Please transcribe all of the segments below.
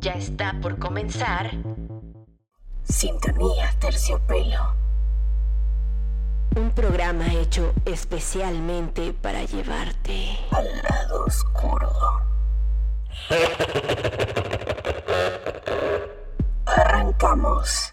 Ya está por comenzar. Sintonía Terciopelo. Un programa hecho especialmente para llevarte al lado oscuro. Arrancamos.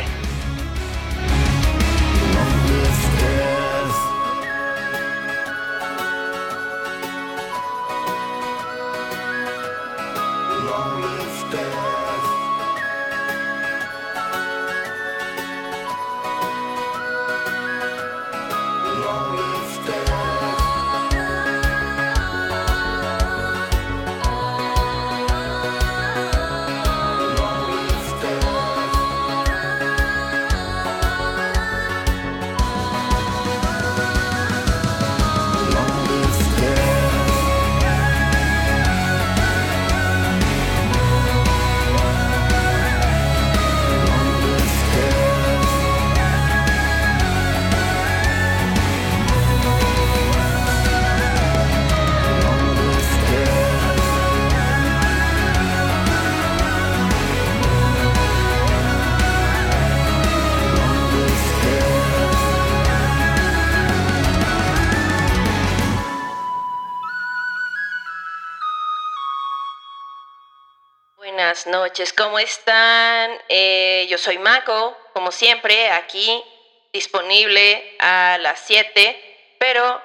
¿Cómo están? Eh, yo soy Mako, como siempre, aquí disponible a las 7, pero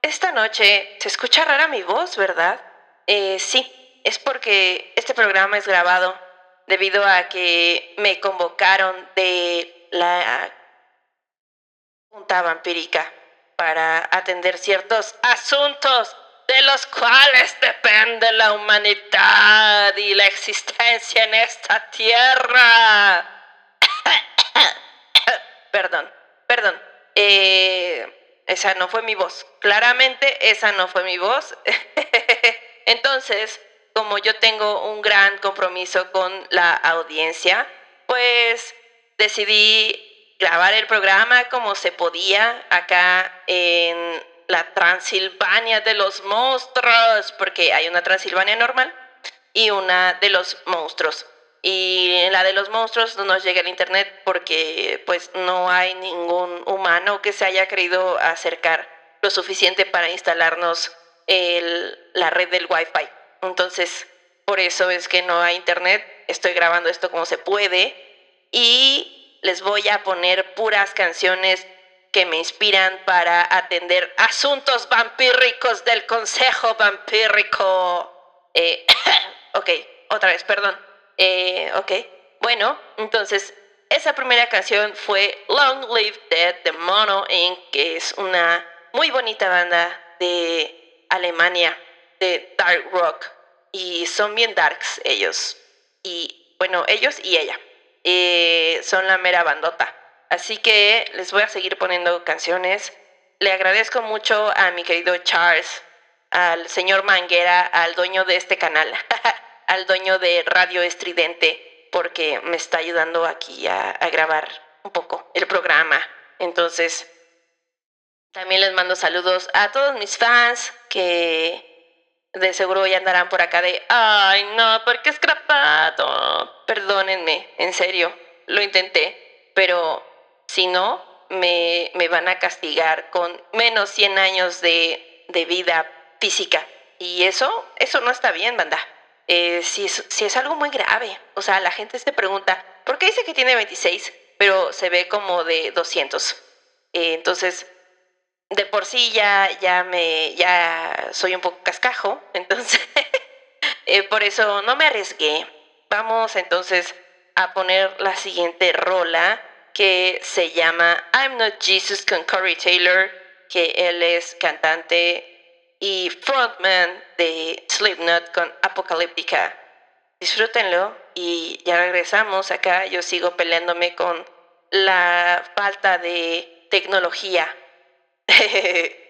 esta noche se escucha rara mi voz, ¿verdad? Eh, sí, es porque este programa es grabado debido a que me convocaron de la Junta Vampírica para atender ciertos asuntos de los cuales depende la humanidad y la existencia en esta tierra. perdón, perdón. Eh, esa no fue mi voz. Claramente esa no fue mi voz. Entonces, como yo tengo un gran compromiso con la audiencia, pues decidí grabar el programa como se podía acá en la Transilvania de los monstruos, porque hay una Transilvania normal y una de los monstruos. Y en la de los monstruos no nos llega el internet porque pues no hay ningún humano que se haya querido acercar lo suficiente para instalarnos el- la red del Wi-Fi. Entonces, por eso es que no hay internet. Estoy grabando esto como se puede y les voy a poner puras canciones que me inspiran para atender asuntos vampíricos del Consejo Vampírico. Eh, ok, otra vez, perdón. Eh, ok, bueno, entonces esa primera canción fue Long Live Dead de Mono Inc., que es una muy bonita banda de Alemania, de dark rock. Y son bien darks ellos. Y bueno, ellos y ella. Eh, son la mera bandota. Así que les voy a seguir poniendo canciones. Le agradezco mucho a mi querido Charles, al señor Manguera, al dueño de este canal, al dueño de Radio Estridente, porque me está ayudando aquí a, grabar un poco el programa. Entonces, también les mando saludos a todos mis fans que de seguro ya andarán por acá de, ay, no, porque es grabado. Perdónenme, en serio, lo intenté, pero si no, me, me van a castigar con menos 100 años de, de vida física. Y eso, eso no está bien, banda. Eh, si, es, si es algo muy grave. O sea, la gente se pregunta, ¿por qué dice que tiene 26, pero se ve como de 200? Eh, entonces, de por sí ya, ya me, ya soy un poco cascajo, entonces, eh, por eso no me arriesgué. Vamos entonces a poner la siguiente rola que se llama I'm Not Jesus con Corey Taylor, que él es cantante y frontman de Slipknot con Apocalíptica. Disfrútenlo y ya regresamos acá. Yo sigo peleándome con la falta de tecnología.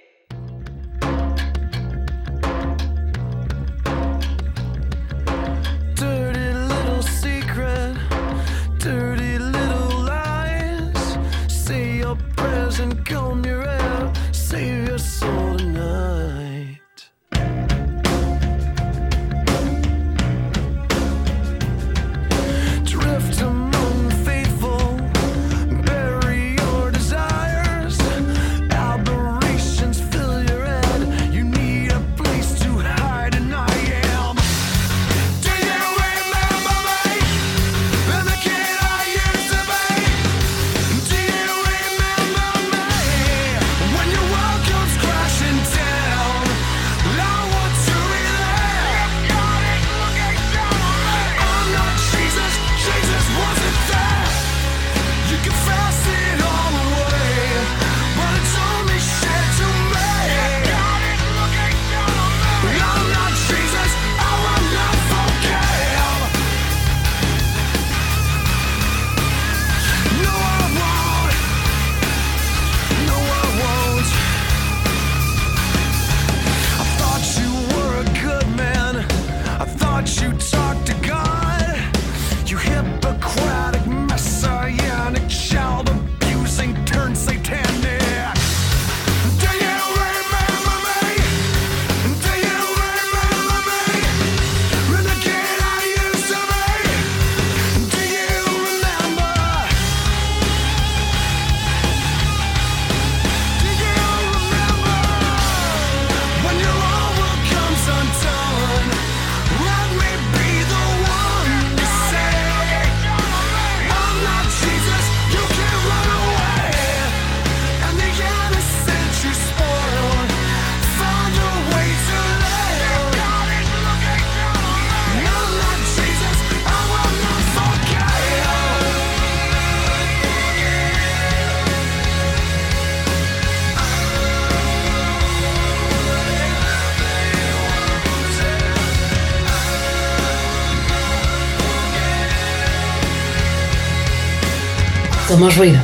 Somos ruido.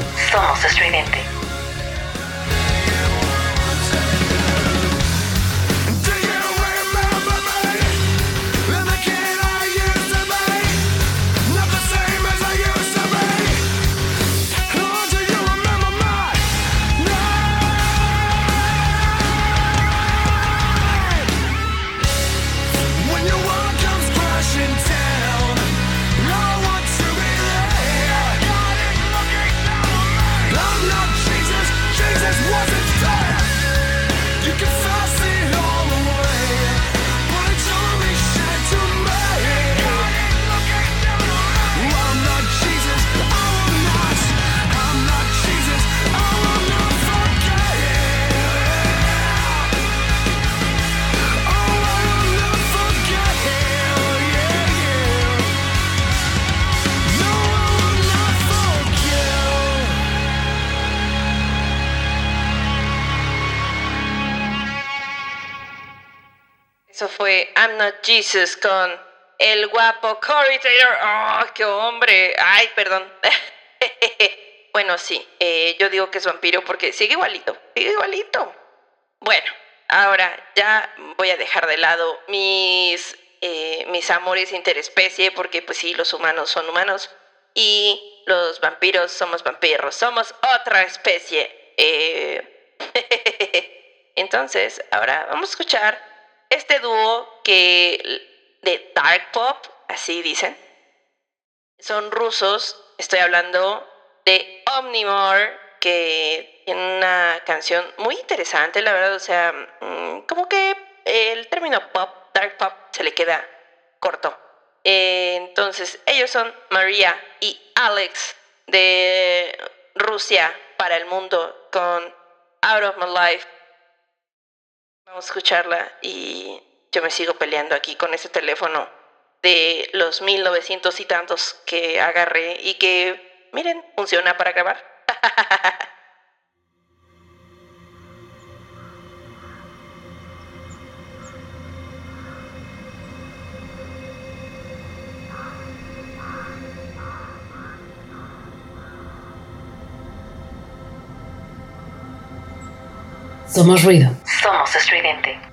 Jesus con el guapo Corey Taylor. ¡Oh, qué hombre! Ay, perdón. bueno, sí, eh, yo digo que es vampiro porque sigue igualito, sigue igualito. Bueno, ahora ya voy a dejar de lado mis, eh, mis amores interespecie porque pues sí, los humanos son humanos y los vampiros somos vampiros, somos otra especie. Eh, Entonces, ahora vamos a escuchar este dúo que de dark pop, así dicen. Son rusos, estoy hablando de Omnimore, que tiene una canción muy interesante, la verdad, o sea, mm, como que el término pop, dark pop, se le queda corto. Eh, entonces, ellos son María y Alex de Rusia para el mundo con Out of My Life. Vamos a escucharla y yo me sigo peleando aquí con ese teléfono de los 1900 y tantos que agarré y que, miren, funciona para grabar. Somos ruido. Somos estridente.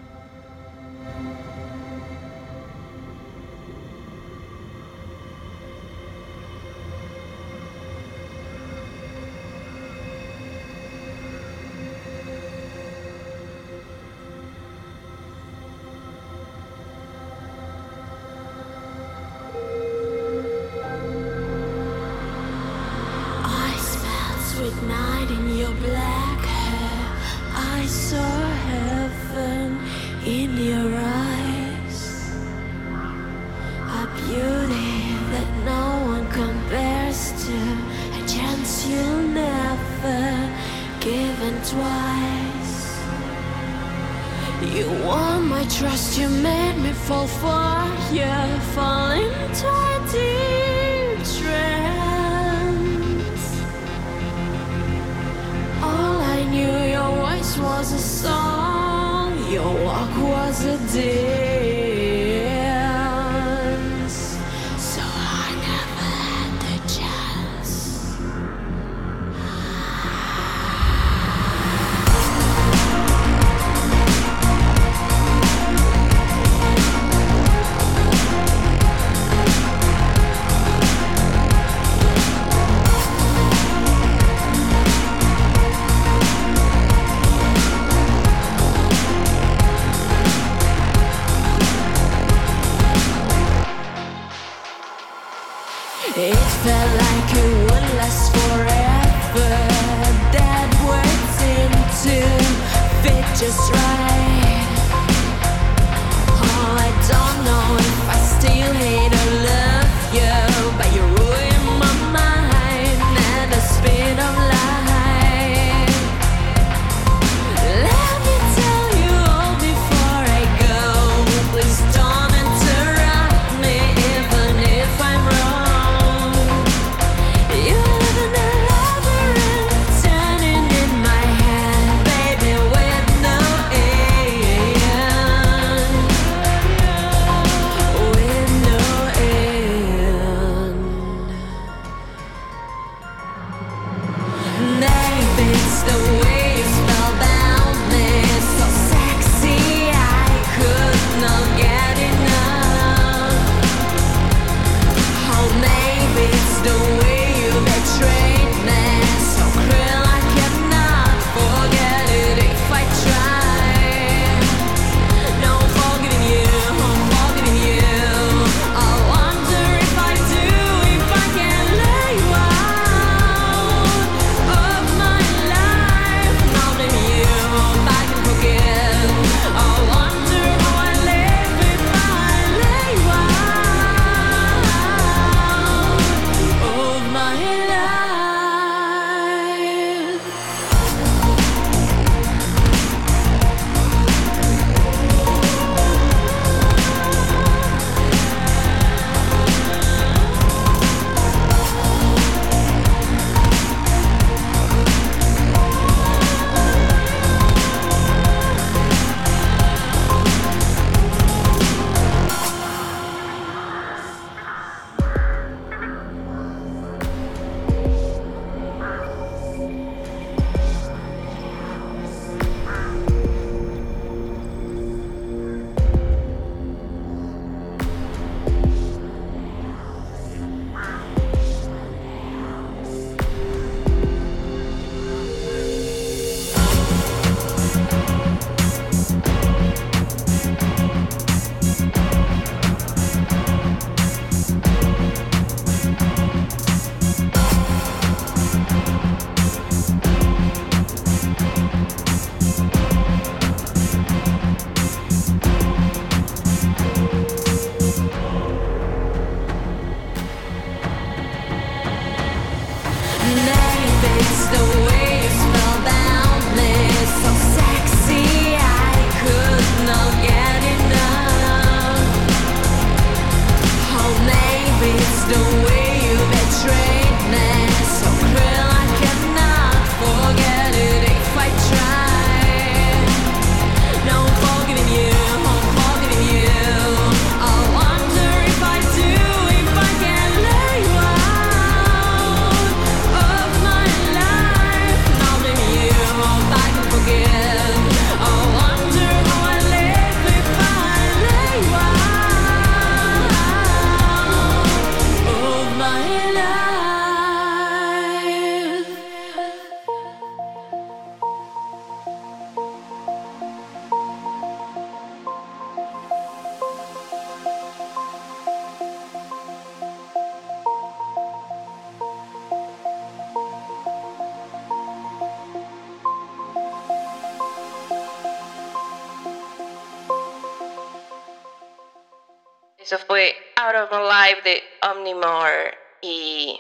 My Life de Omnimore. Y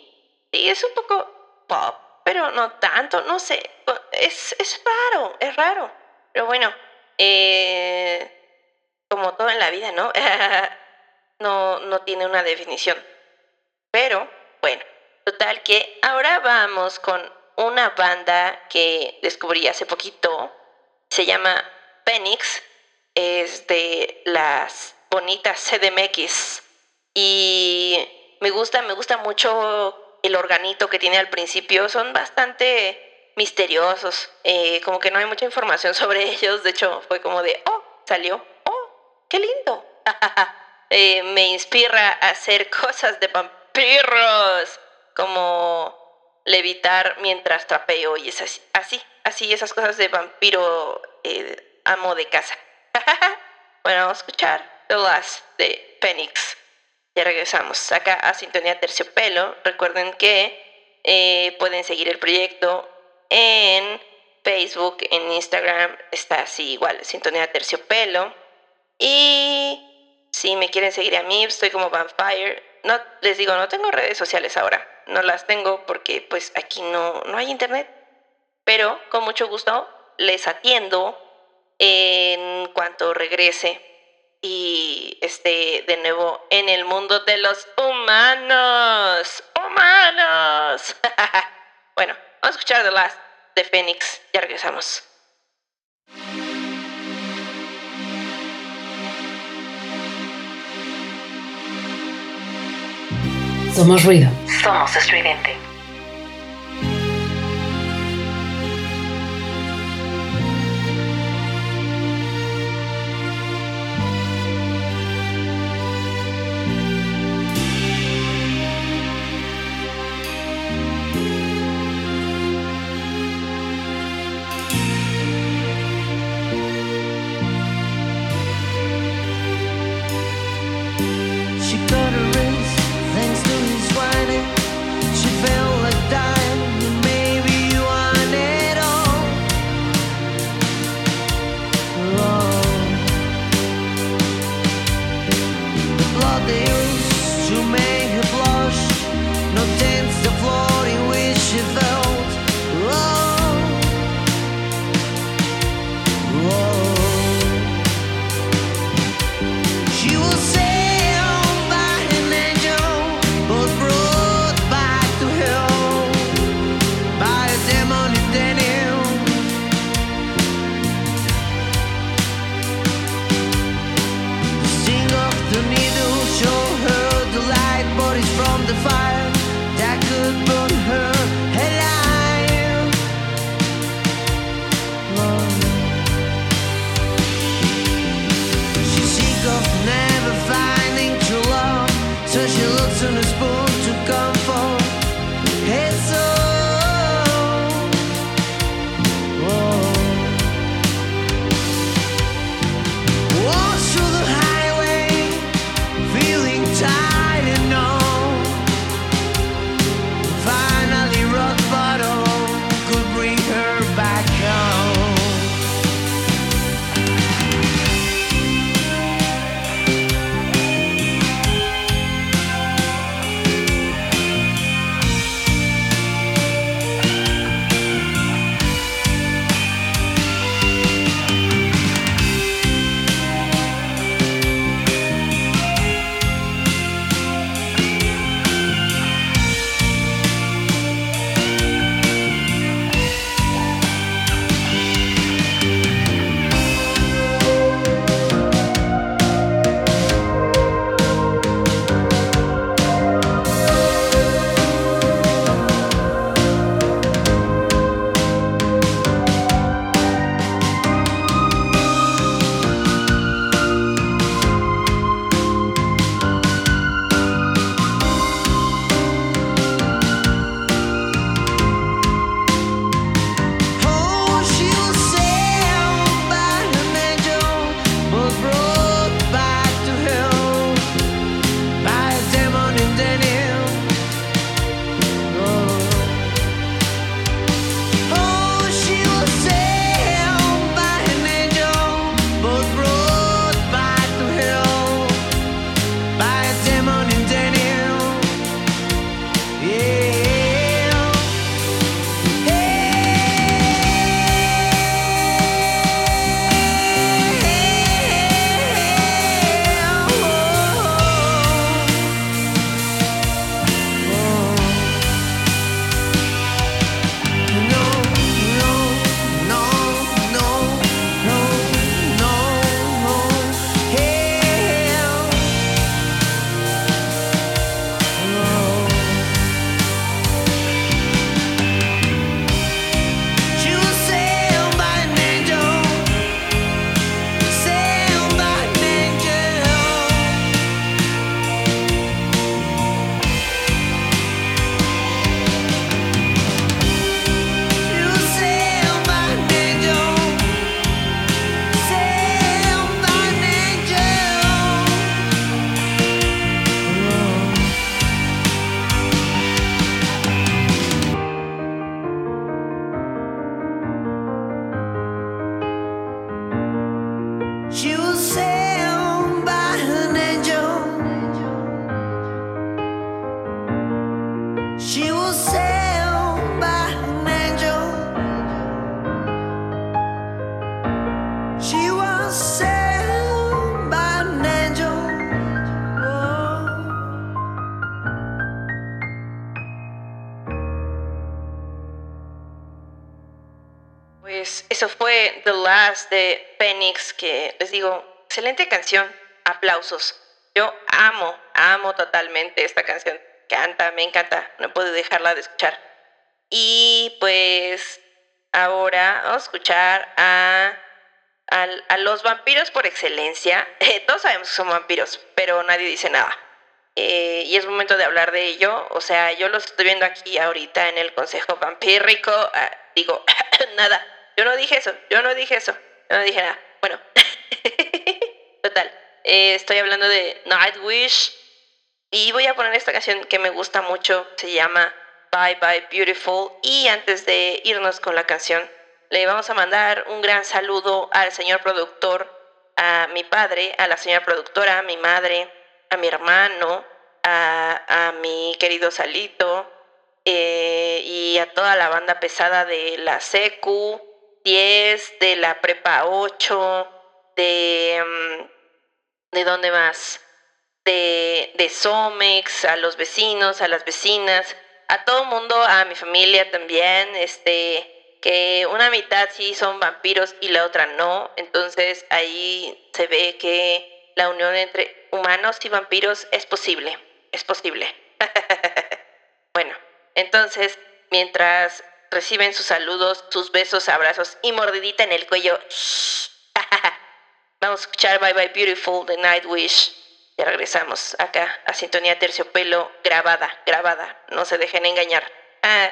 sí, es un poco pop, pero no tanto, no sé. Es, es raro, es raro. Pero bueno, eh, como todo en la vida, ¿no? no, no tiene una definición. Pero, bueno, total que ahora vamos con una banda que descubrí hace poquito. Se llama Phoenix. Es de las bonitas CDMX. Y me gusta, me gusta mucho el organito que tiene al principio. Son bastante misteriosos. eh, como que no hay mucha información sobre ellos. De hecho, fue como de, oh, salió. Oh, qué lindo. Eh, me inspira a hacer cosas de vampiros. Como levitar mientras trapeo y es así, así, así esas cosas de vampiro eh, amo de casa. bueno, vamos a escuchar The Last de Phoenix. Ya regresamos acá a Sintonía Terciopelo. Recuerden que eh, pueden seguir el proyecto en Facebook, en Instagram, está así igual, Sintonía Terciopelo. Y si me quieren seguir a mí, estoy como Vampire. No, les digo, no tengo redes sociales ahora. No las tengo porque pues aquí no, no hay internet. Pero con mucho gusto les atiendo en cuanto regrese y esté de nuevo en el mundo de los humanos. ¡Humanos! bueno, vamos a escuchar The Last de Phoenix. Ya regresamos. Somos ruido. Somos estridente. Eso fue The Last de Phoenix, que les digo, excelente canción, aplausos. Yo amo, amo totalmente esta canción. Canta, me encanta, no puedo dejarla de escuchar. Y pues ahora vamos a escuchar a, al- a los vampiros por excelencia. todos sabemos que son vampiros, pero nadie dice nada. Eh, y es momento de hablar de ello. O sea, yo los estoy viendo aquí ahorita en el Consejo Vampírico. Ah, digo, nada. Yo no dije eso. Yo no dije eso. Yo no dije nada. Bueno. Total. eh, estoy hablando de Nightwish. Y voy a poner esta canción que me gusta mucho. Se llama Bye Bye Beautiful. Y antes de irnos con la canción, le vamos a mandar un gran saludo al señor productor, a mi padre, a la señora productora, a mi madre, a mi hermano, a, mi querido Salito eh, y a toda la banda pesada de la SECU 10, de la Prepa 8, de... mm, ¿De dónde más? De, de Somex, a los vecinos, a las vecinas, a todo el mundo, a mi familia también, este, que una mitad sí son vampiros y la otra no. Entonces ahí se ve que la unión entre humanos y vampiros es posible, es posible. bueno, entonces, mientras reciben sus saludos, sus besos, abrazos y mordidita en el cuello, vamos a escuchar Bye Bye Beautiful de Nightwish. Ya regresamos acá a Sintonía Terciopelo, grabada, grabada. No se dejen engañar. Ah.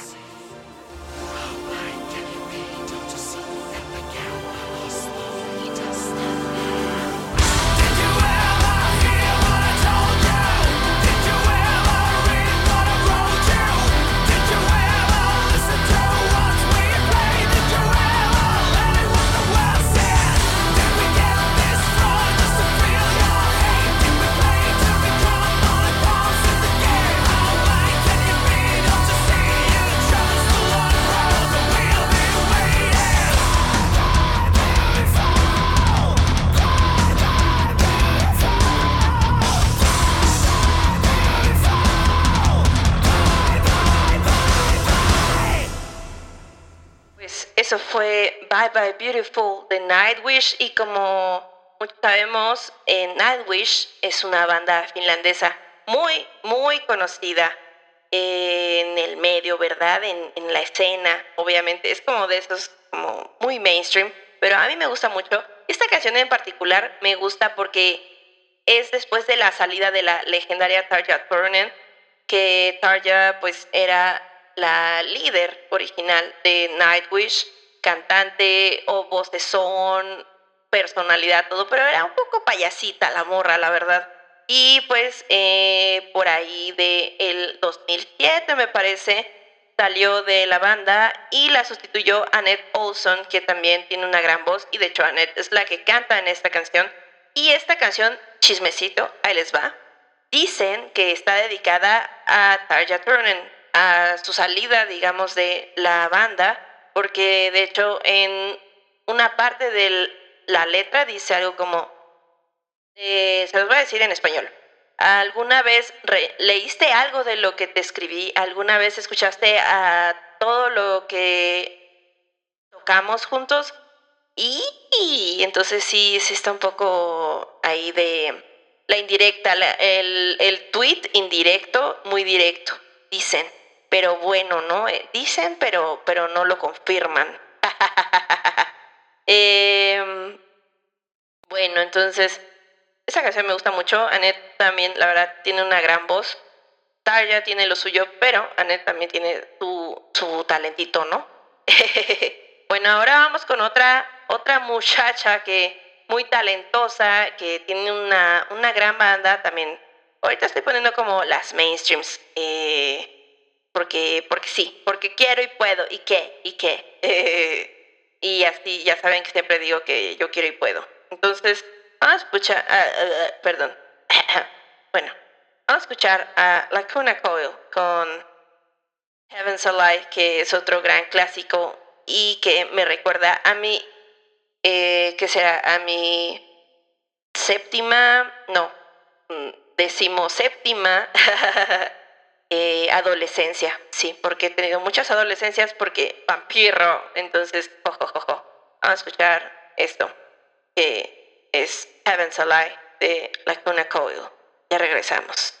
Fue Bye Bye Beautiful de Nightwish y como muchos sabemos, eh, Nightwish es una banda finlandesa muy, muy conocida en el medio, ¿verdad? En, en la escena, obviamente. Es como de esos, como muy mainstream, pero a mí me gusta mucho. Esta canción en particular me gusta porque es después de la salida de la legendaria Tarja Turunen, que Tarja pues era la líder original de Nightwish, cantante o voz de son, personalidad, todo, pero era un poco payasita la morra, la verdad. Y pues eh, por ahí de el 2007 me parece salió de la banda y la sustituyó Annette Olson, que también tiene una gran voz y de hecho Annette es la que canta en esta canción. Y esta canción, chismecito, ahí les va. Dicen que está dedicada a Tarja Turunen, a su salida, digamos, de la banda, porque de hecho en una parte de la letra dice algo como, eh, se los voy a decir en español. ¿Alguna vez leíste algo de lo que te escribí? ¿Alguna vez escuchaste a todo lo que tocamos juntos? Y, y entonces sí, sí está un poco ahí de la indirecta, la- el, el tweet indirecto, muy directo, dicen. Pero bueno, ¿no? Eh, Dicen, pero, pero no lo confirman. Em, bueno, entonces, esa canción me gusta mucho. Annette también, la verdad, tiene una gran voz. Tarja tiene lo suyo, pero Annette también tiene su, su talentito, ¿no? bueno, ahora vamos con otra, otra muchacha que muy talentosa, que tiene una, una gran banda también. Ahorita estoy poniendo como las mainstreams. eh, porque, porque sí, porque quiero y puedo, y qué, y qué. y así ya saben que siempre digo que yo quiero y puedo. Entonces, vamos a escuchar, ah, ah, ah, perdón. bueno, vamos a escuchar a Lacuna Coil con Heaven's Alive, que es otro gran clásico y que me recuerda a mi, eh, que será a mi séptima, no, mm, decimoséptima eh, adolescencia, sí, porque he tenido muchas adolescencias porque vampiro, entonces, jojojojo. Vamos a escuchar esto, que es Heaven's Alive de Lacuna Coil. Ya regresamos.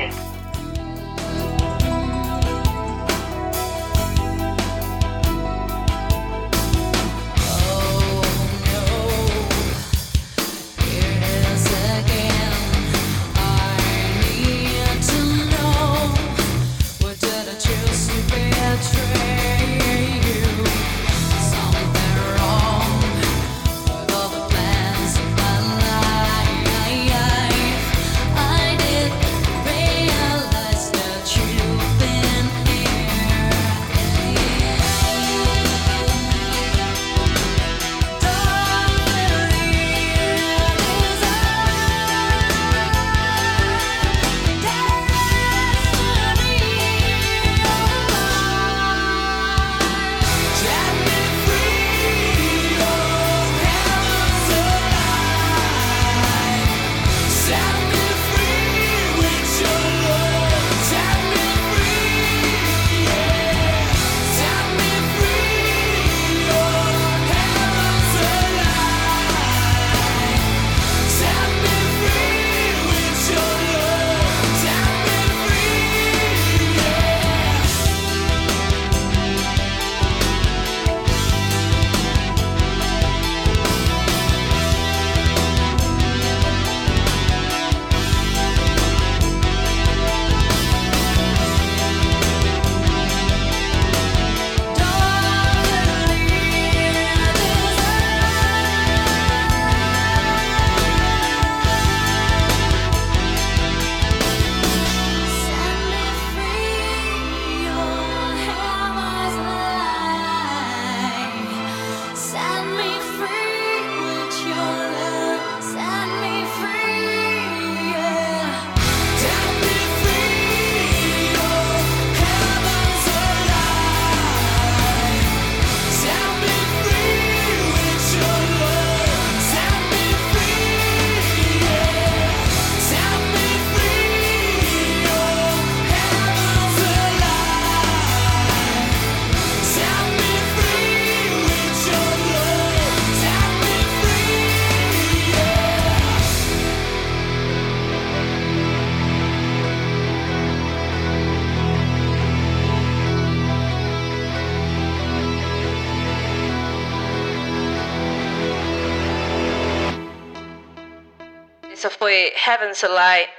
Heaven's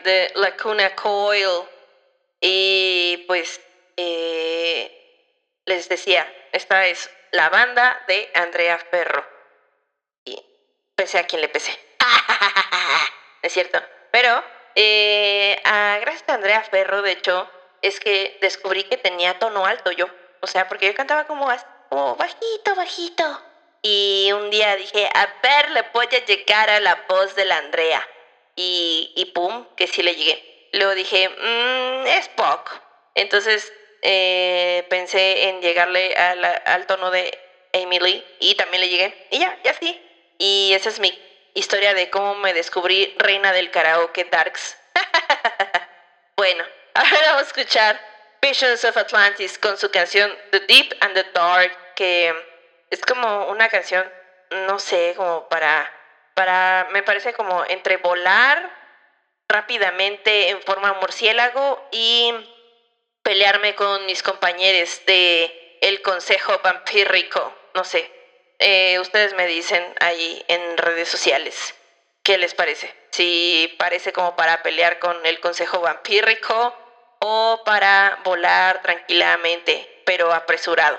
de Lacuna Coil. Y pues eh, les decía, esta es la banda de Andrea Ferro. Y pese a quien le pese. es cierto. Pero eh, a- gracias a Andrea Ferro, de hecho, es que descubrí que tenía tono alto yo. O sea, porque yo cantaba como, como bajito, bajito. Y un día dije, a ver, le voy a llegar a la voz de la Andrea. Y, y pum, que sí le llegué. Luego dije, mmm, es pop. Entonces eh, pensé en llegarle a la- al tono de Lee y también le llegué. Y ya, ya sí. Y esa es mi historia de cómo me descubrí reina del karaoke Darks. bueno, ahora vamos a escuchar Visions of Atlantis con su canción The Deep and the Dark, que es como una canción, no sé, como para, para, me parece como entre volar rápidamente en forma murciélago y pelearme con mis compañeros de el Consejo Vampírico, no sé. Eh, ustedes me dicen ahí en redes sociales qué les parece. Si parece como para pelear con el Consejo Vampírico o para volar tranquilamente, pero apresurado,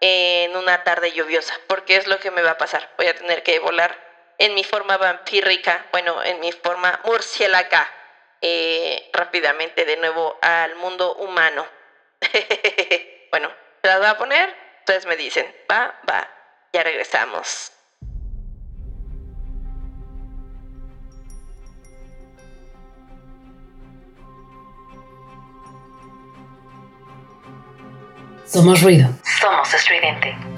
en una tarde lluviosa, porque es lo que me va a pasar. Voy a tener que volar en mi forma vampírica, bueno, en mi forma murciélaga, eh, rápidamente de nuevo al mundo humano. bueno, ¿se las voy a poner? Ustedes me dicen, va, va, ya regresamos. Somos ruido. Somos estridente.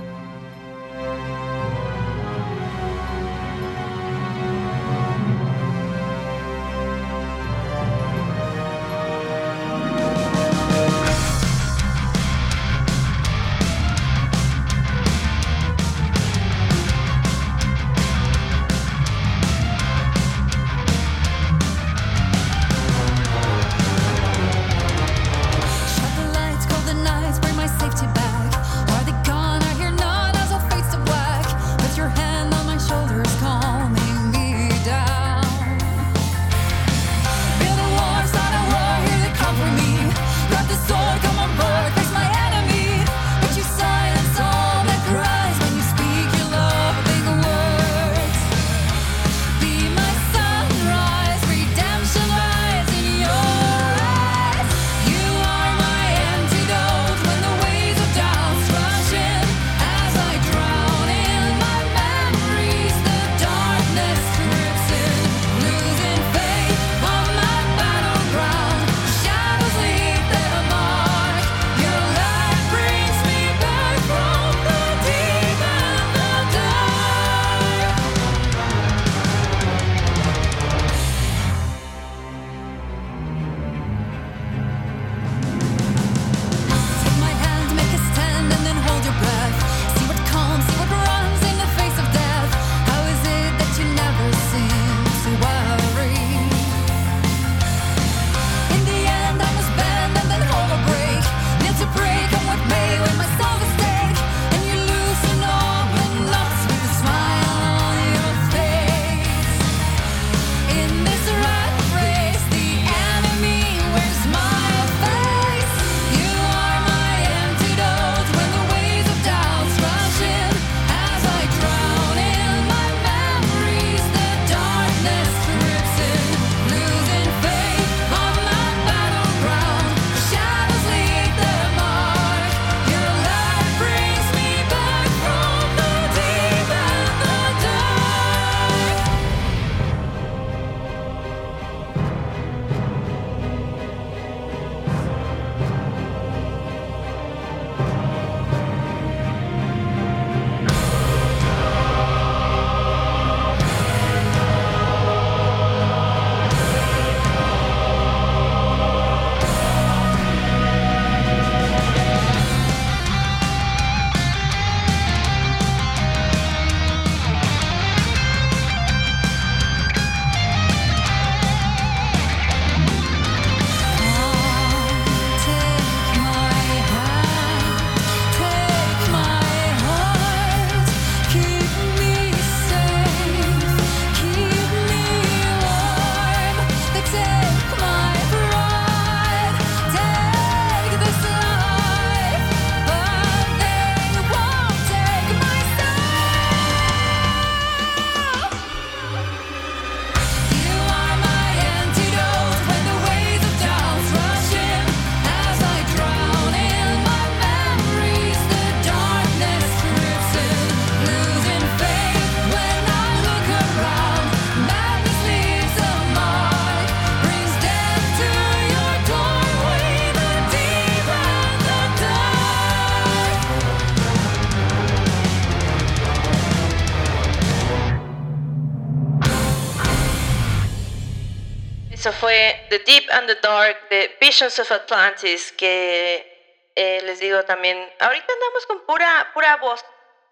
The Deep and the Dark de Visions of Atlantis, que eh, les digo también, ahorita andamos con pura, pura voz,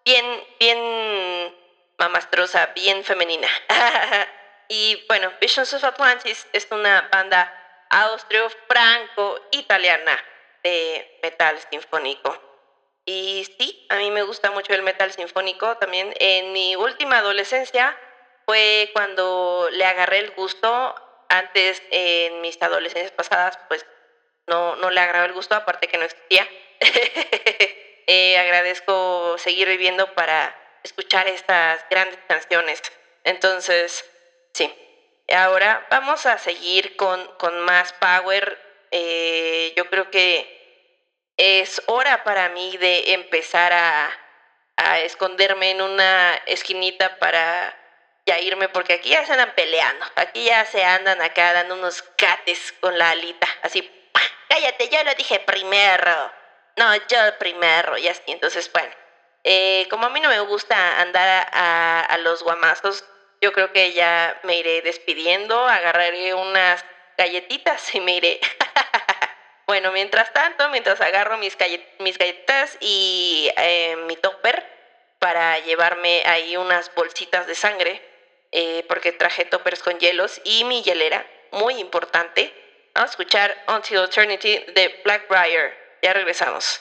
bien, bien mamastrosa, bien femenina. y bueno, Visions of Atlantis es una banda austro-franco-italiana de metal sinfónico. Y sí, a mí me gusta mucho el metal sinfónico también. En mi última adolescencia fue cuando le agarré el gusto. Antes, en mis adolescencias pasadas, pues no, no le agarraba el gusto, aparte que no existía. Eh, agradezco seguir viviendo para escuchar estas grandes canciones. Entonces, sí. Ahora vamos a seguir con, con más power. Eh, yo creo que es hora para mí de empezar a esconderme en una esquinita para ya irme, porque aquí ya se andan peleando. Aquí ya se andan acá dando unos cates con la alita. Así, ¡pah! cállate, yo lo dije primero. No, yo primero, y así. Entonces, bueno, eh, como a mí no me gusta andar a, los guamazos, yo creo que ya me iré despidiendo, agarraré unas galletitas y me iré. bueno, mientras tanto, mientras agarro mis, galle- mis galletas y eh, mi topper para llevarme ahí unas bolsitas de sangre, eh, porque traje toppers con hielos y mi hielera, muy importante. Vamos a escuchar Until Eternity de Blackbriar. Ya regresamos.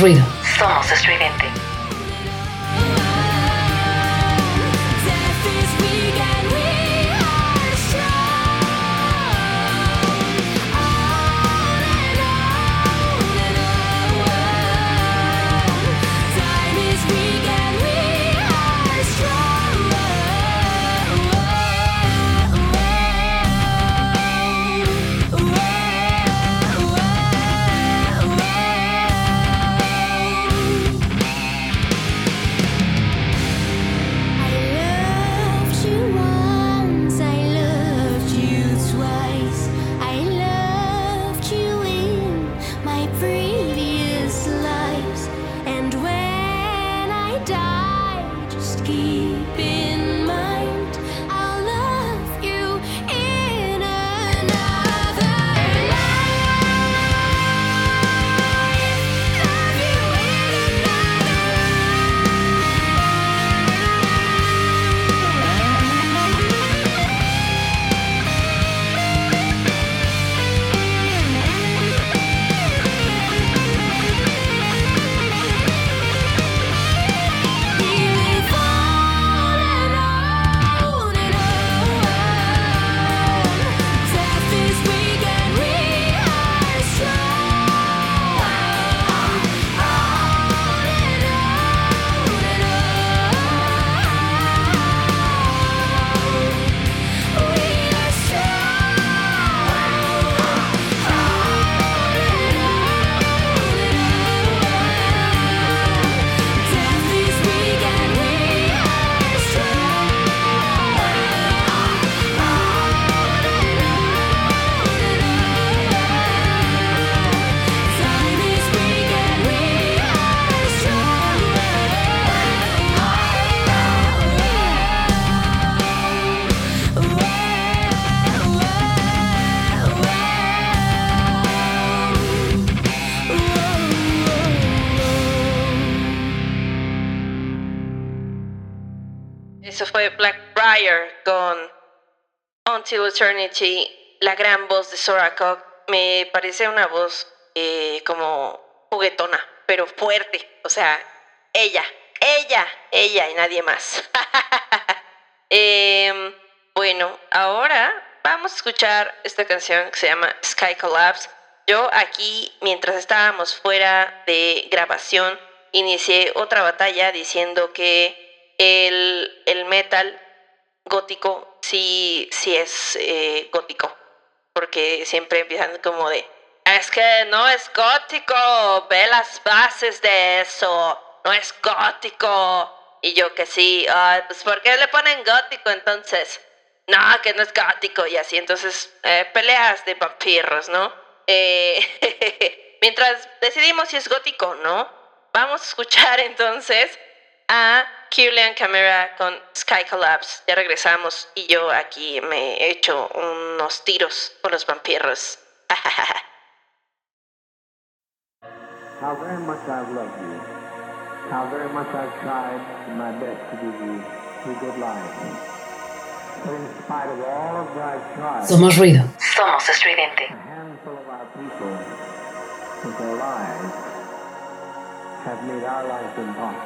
Ruido. Eternity, la gran voz de Sora Cock. Me parece una voz eh, como juguetona, pero fuerte. O sea, ella, ella, ella y nadie más. Em, bueno, ahora vamos a escuchar esta canción que se llama Sky Collapse. Yo aquí, mientras estábamos fuera de grabación, inicié otra batalla diciendo que el, el metal gótico sí, sí es eh, gótico. Porque siempre empiezan como de, es que no es gótico, ve las bases de eso, no es gótico. Y yo que sí, "Ay, pues ¿por qué le ponen gótico entonces? No, que no es gótico y así, entonces eh, peleas de vampiros, ¿no? Eh, mientras decidimos si es gótico o no, vamos a escuchar entonces a Kirlian Camera con Sky Collapse. Ya regresamos y yo aquí me he hecho unos tiros con los vampiros. How very much I've loved you. How very much I've tried my best to give you two good. But in spite of all of I've tried, Somos ruido. Somos estridente. a handful of our people with their lives have made our life impossible.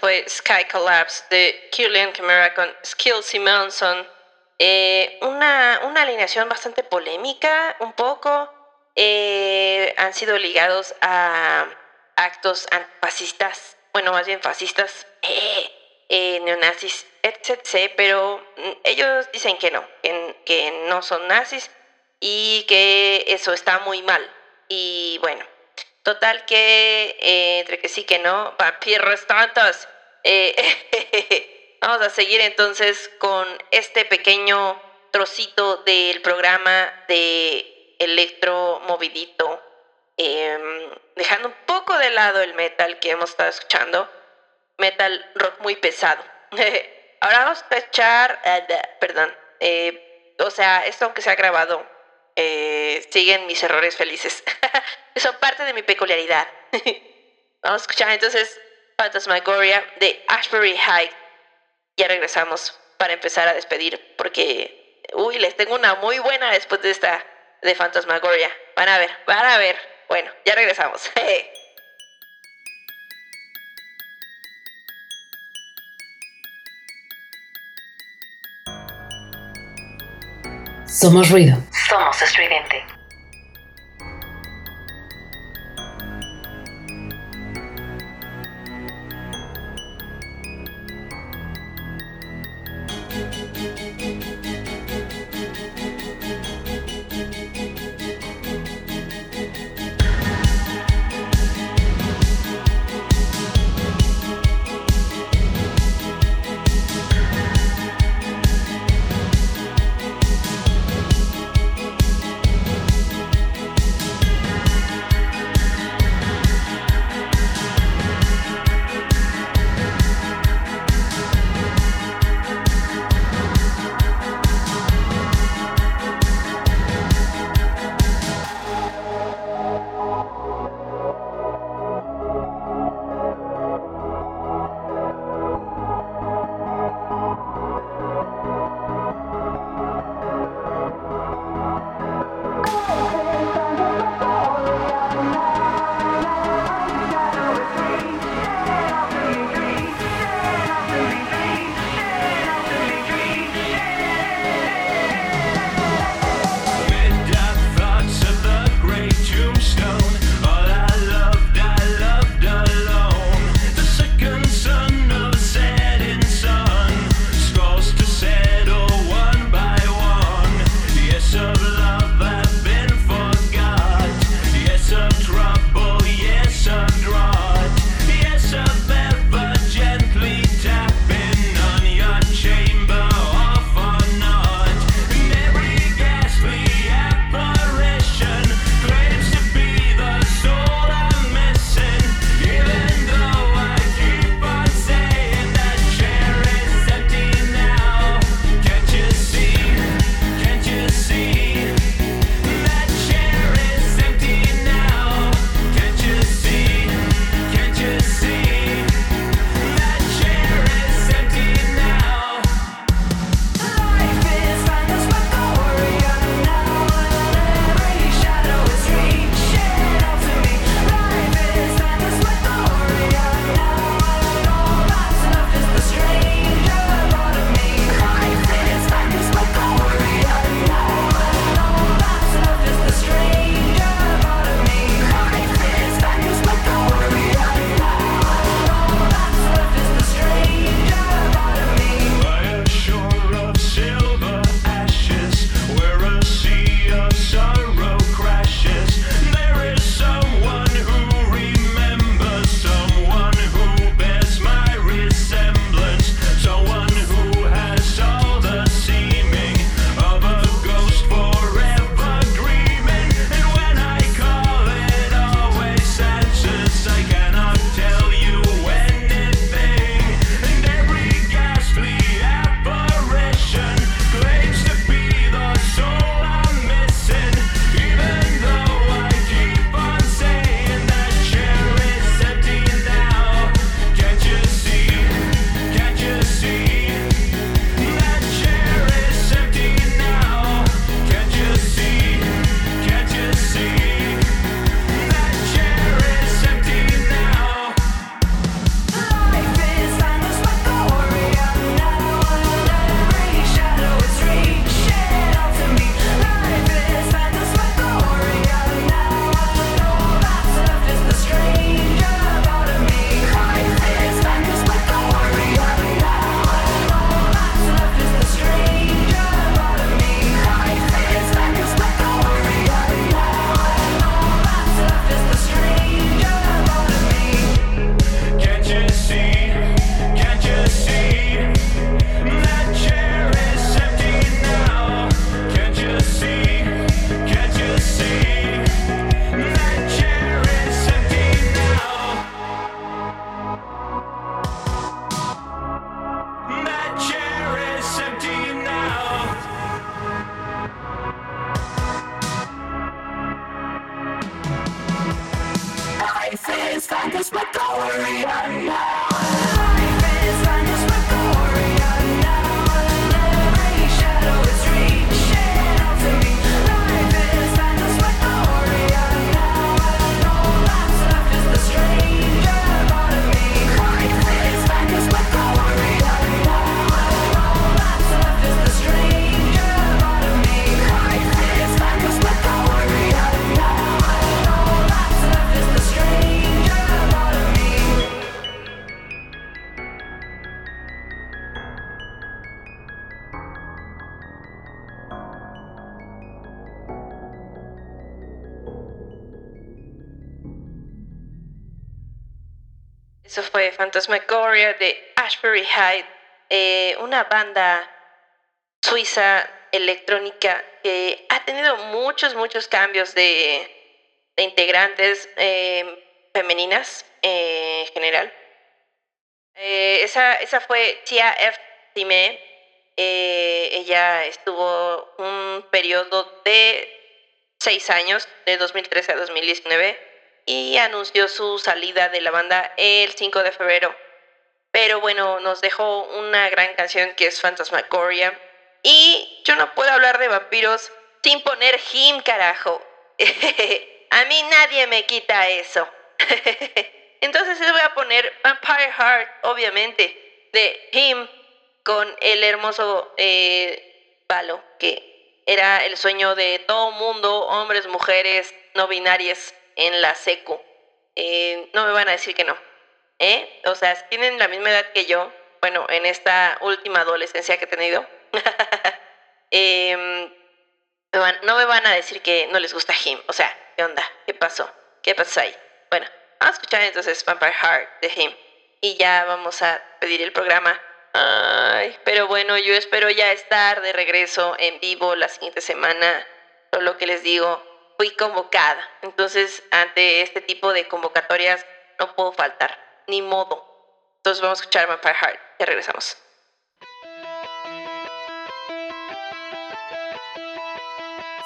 Fue Sky Collapse de Killian Camera con Skill Simonson. Eh, una, una alineación bastante polémica, un poco. Eh, han sido ligados a actos fascistas, bueno, más bien fascistas, eh, eh, neonazis, etc. Pero mm, ellos dicen que no, que no son nazis y que eso está muy mal. Y bueno, Total que, eh, entre que sí que no, vampiros tontos. Eh, vamos a seguir entonces con este pequeño trocito del programa de electromovidito, em, dejando un poco de lado el metal que hemos estado escuchando, metal rock muy pesado. Ahora vamos a echar, eh, perdón, eh, o sea, esto aunque se ha grabado, eh, siguen mis errores felices. Son parte de mi peculiaridad. Vamos a escuchar entonces Phantasmagoria de Ashbury High. Ya regresamos para empezar a despedir porque, uy, les tengo una muy buena después de esta de Phantasmagoria. Van a ver, van a ver. Bueno, ya regresamos. Somos ruido. Somos estridente. Banda suiza electrónica que ha tenido muchos, muchos cambios de, integrantes eh, femeninas eh, en general. Eh, esa, esa fue Tia F. Time. Eh, ella estuvo un periodo de seis años, de 2013 a 2019, y anunció su salida de la banda el 5 de febrero. Pero bueno, nos dejó una gran canción que es Phantasmagoria. Y yo no puedo hablar de vampiros sin poner Him, carajo. a mí nadie me quita eso. Entonces les voy a poner Vampire Heart, obviamente, de Him, con el hermoso eh, Valo, que era el sueño de todo mundo, hombres, mujeres, no binarias, en la secu. Eh, no me van a decir que no. ¿Eh? O sea, tienen la misma edad que yo, bueno, en esta última adolescencia que he tenido, em, no me van a decir que no les gusta Him. O sea, ¿qué onda? ¿Qué pasó? ¿Qué pasó ahí? Bueno, vamos a escuchar entonces Vampire Heart de Him. Y ya vamos a pedir el programa. Ay, pero bueno, yo espero ya estar de regreso en vivo la siguiente semana. Por lo que les digo, fui convocada. Entonces, ante este tipo de convocatorias, no puedo faltar. Ni modo. Entonces vamos a escuchar Vampire Heart. Ya regresamos.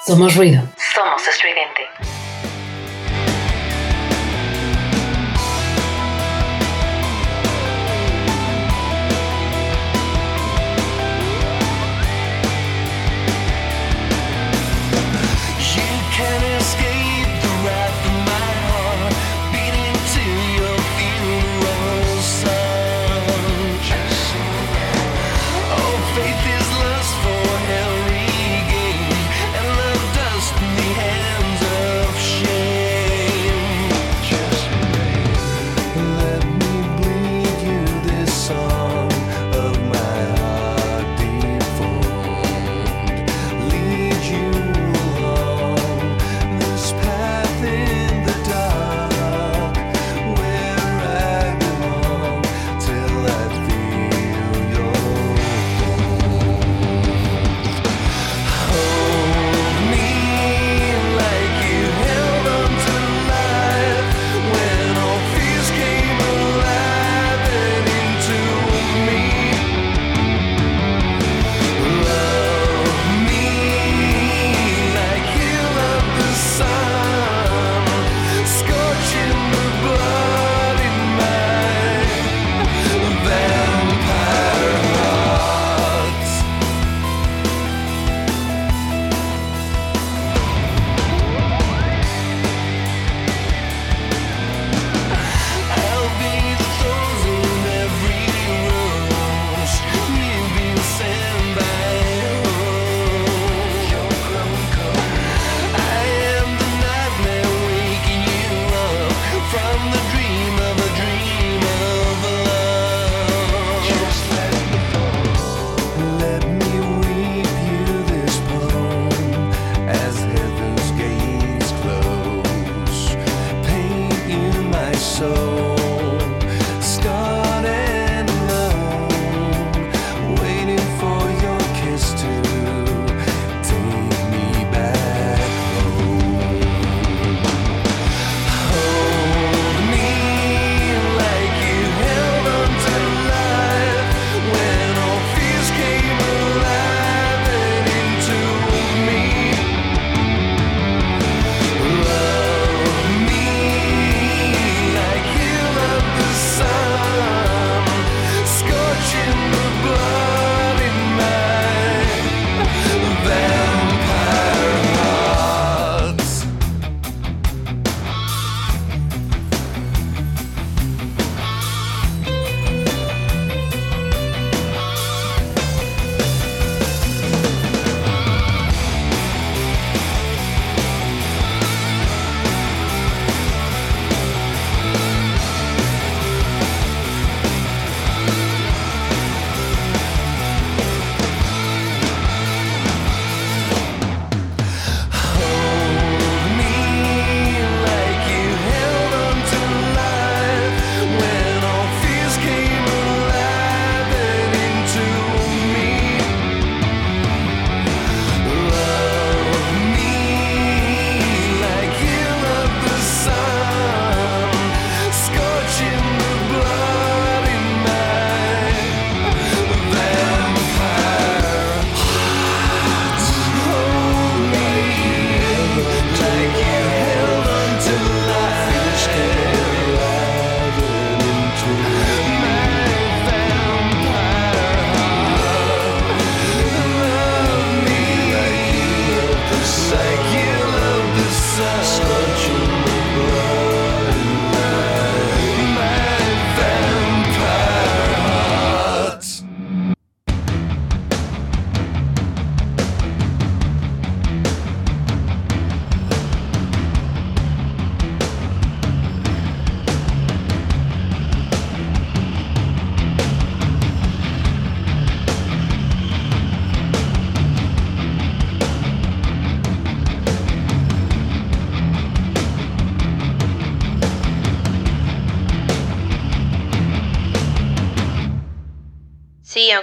Somos ruido. Somos estridente.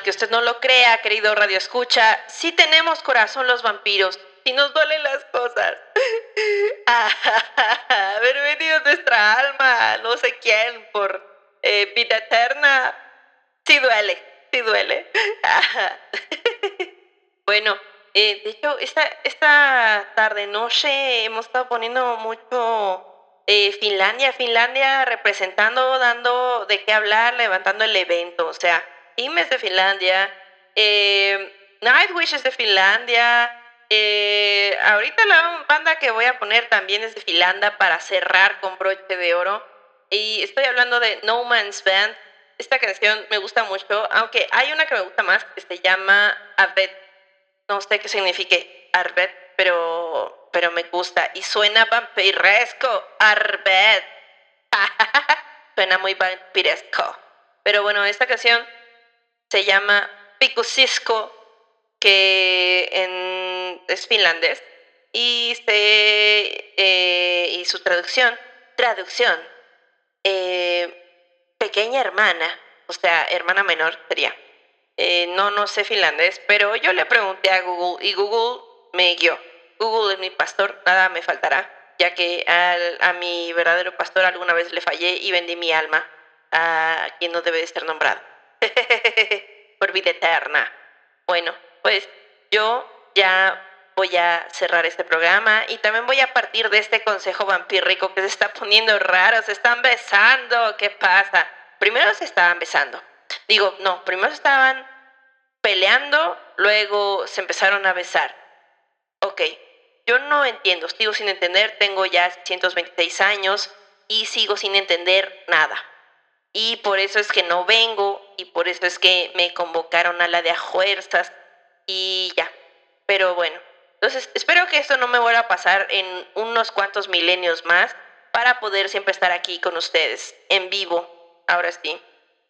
Aunque usted no lo crea, querido Radio Escucha, sí tenemos corazón los vampiros y nos duelen las cosas. Haber venido nuestra alma, no sé quién, por eh, vida eterna. Sí duele, sí duele. bueno, eh, de hecho, esta, esta tarde noche hemos estado poniendo mucho eh, Finlandia, Finlandia representando, dando de qué hablar, levantando el evento. O sea, Es de Finlandia, eh, Nightwish es de Finlandia. eh, ahorita la banda que voy a poner también es de Finlandia para cerrar con broche de oro. Y estoy hablando de No Man's Band. Esta canción me gusta mucho, aunque hay una que me gusta más que se llama Abed. No sé qué signifique Arbet, pero, pero me gusta. Y suena vampiresco. Arbet. suena muy vampiresco. Pero bueno, esta canción se llama Pikusisko, que es finlandés. Eh, y su traducción, traducción, eh, pequeña hermana, o sea, hermana menor sería. Eh, no, no sé finlandés, pero yo le pregunté a Google y Google me guió. Google es mi pastor, nada me faltará, ya que al- a mi verdadero pastor alguna vez le fallé y vendí mi alma a quien no debe de ser nombrado. Por vida eterna. Bueno, pues yo ya voy a cerrar este programa y también voy a partir de este consejo vampírico que se está poniendo raro, se están besando, ¿qué pasa? Primero se estaban besando. Digo, no, primero estaban peleando, luego se empezaron a besar. Ok, yo no entiendo, sigo sin entender, tengo ya 126 años y sigo sin entender nada. Y por eso es que no vengo y por eso es que me convocaron a la de a y ya. Pero bueno, entonces espero que esto no me vuelva a pasar en unos cuantos milenios más para poder siempre estar aquí con ustedes en vivo. Ahora sí.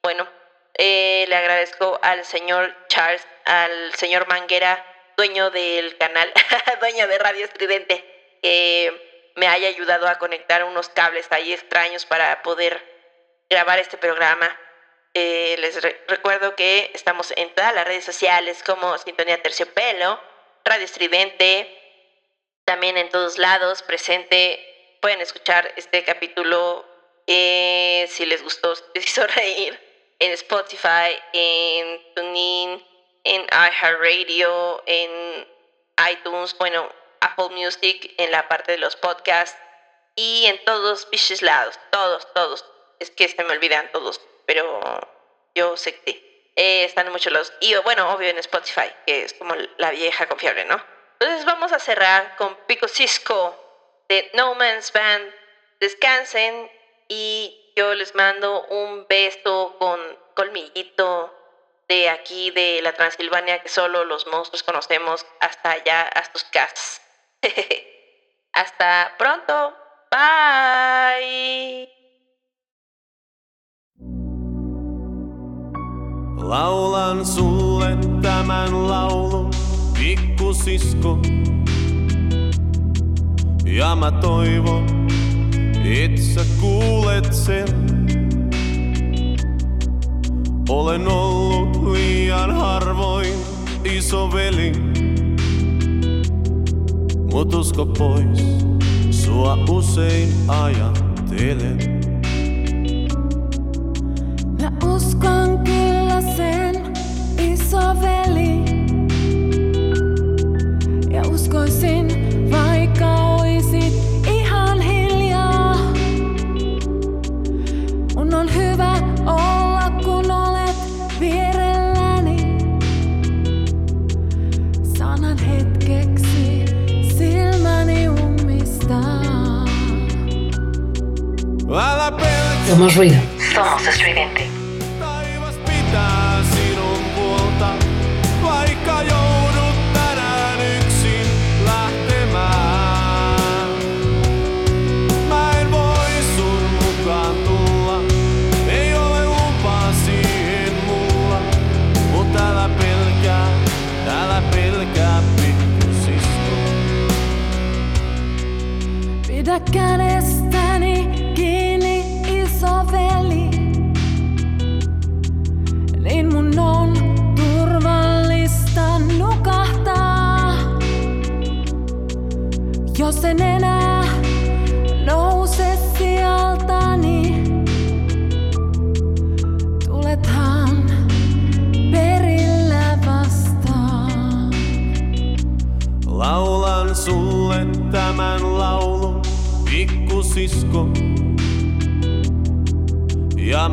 Bueno, eh, le agradezco al señor Charles, al señor Manguera, dueño del canal, dueño de Radio Estridente, que me haya ayudado a conectar unos cables ahí extraños para poder grabar este programa. Eh, les re- recuerdo que estamos en todas las redes sociales como Sintonía Terciopelo, Radio Estridente, también en todos lados, presente. Pueden escuchar este capítulo eh, si les gustó, si les hizo reír, en Spotify, en TuneIn, en iHeartRadio, en iTunes, bueno, Apple Music, en la parte de los podcasts y en todos bichos lados, todos, todos. Es que se me olvidan todos, pero yo sé que. Eh, están en muchos lados. Y bueno, obvio en Spotify, que es como la vieja confiable, ¿no? Entonces vamos a cerrar con Pico Cisco de No Man's Band. Descansen y yo les mando un beso con colmillito de aquí de la Transilvania que solo los monstruos conocemos hasta allá, hasta tus casas. hasta pronto. Bye. Laulan sulle tämän laulun, pikkusisko. Ja mä toivon, et sä kuulet sen. Olen ollut liian harvoin isoveli. Mut usko pois, sua usein ajattelen. Mä uskon Možda i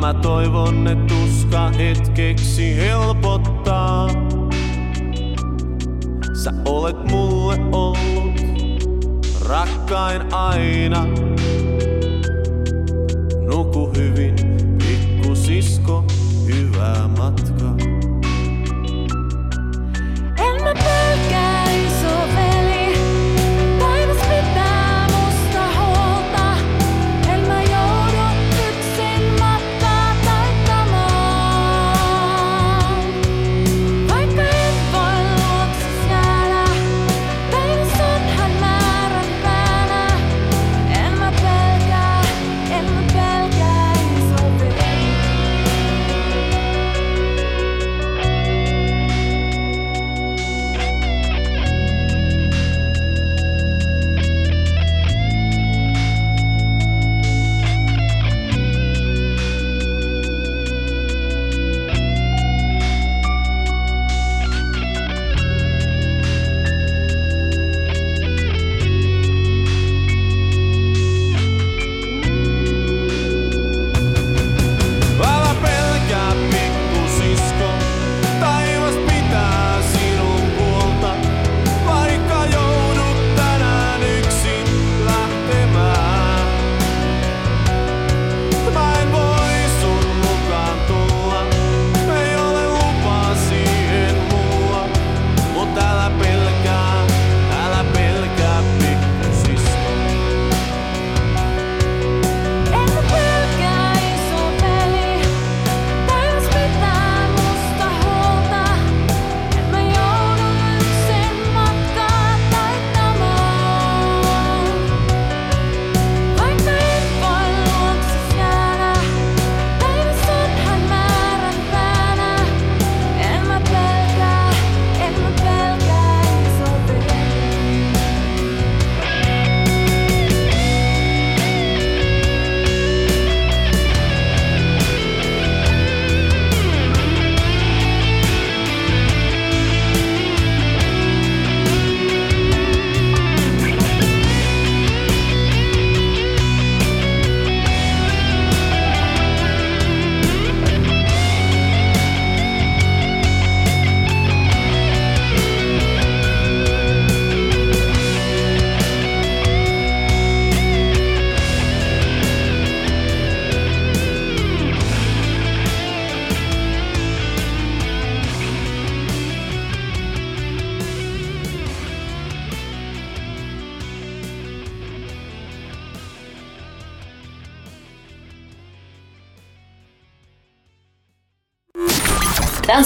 mä toivon, että tuska hetkeksi helpottaa. Sä olet mulle ollut rakkain aina.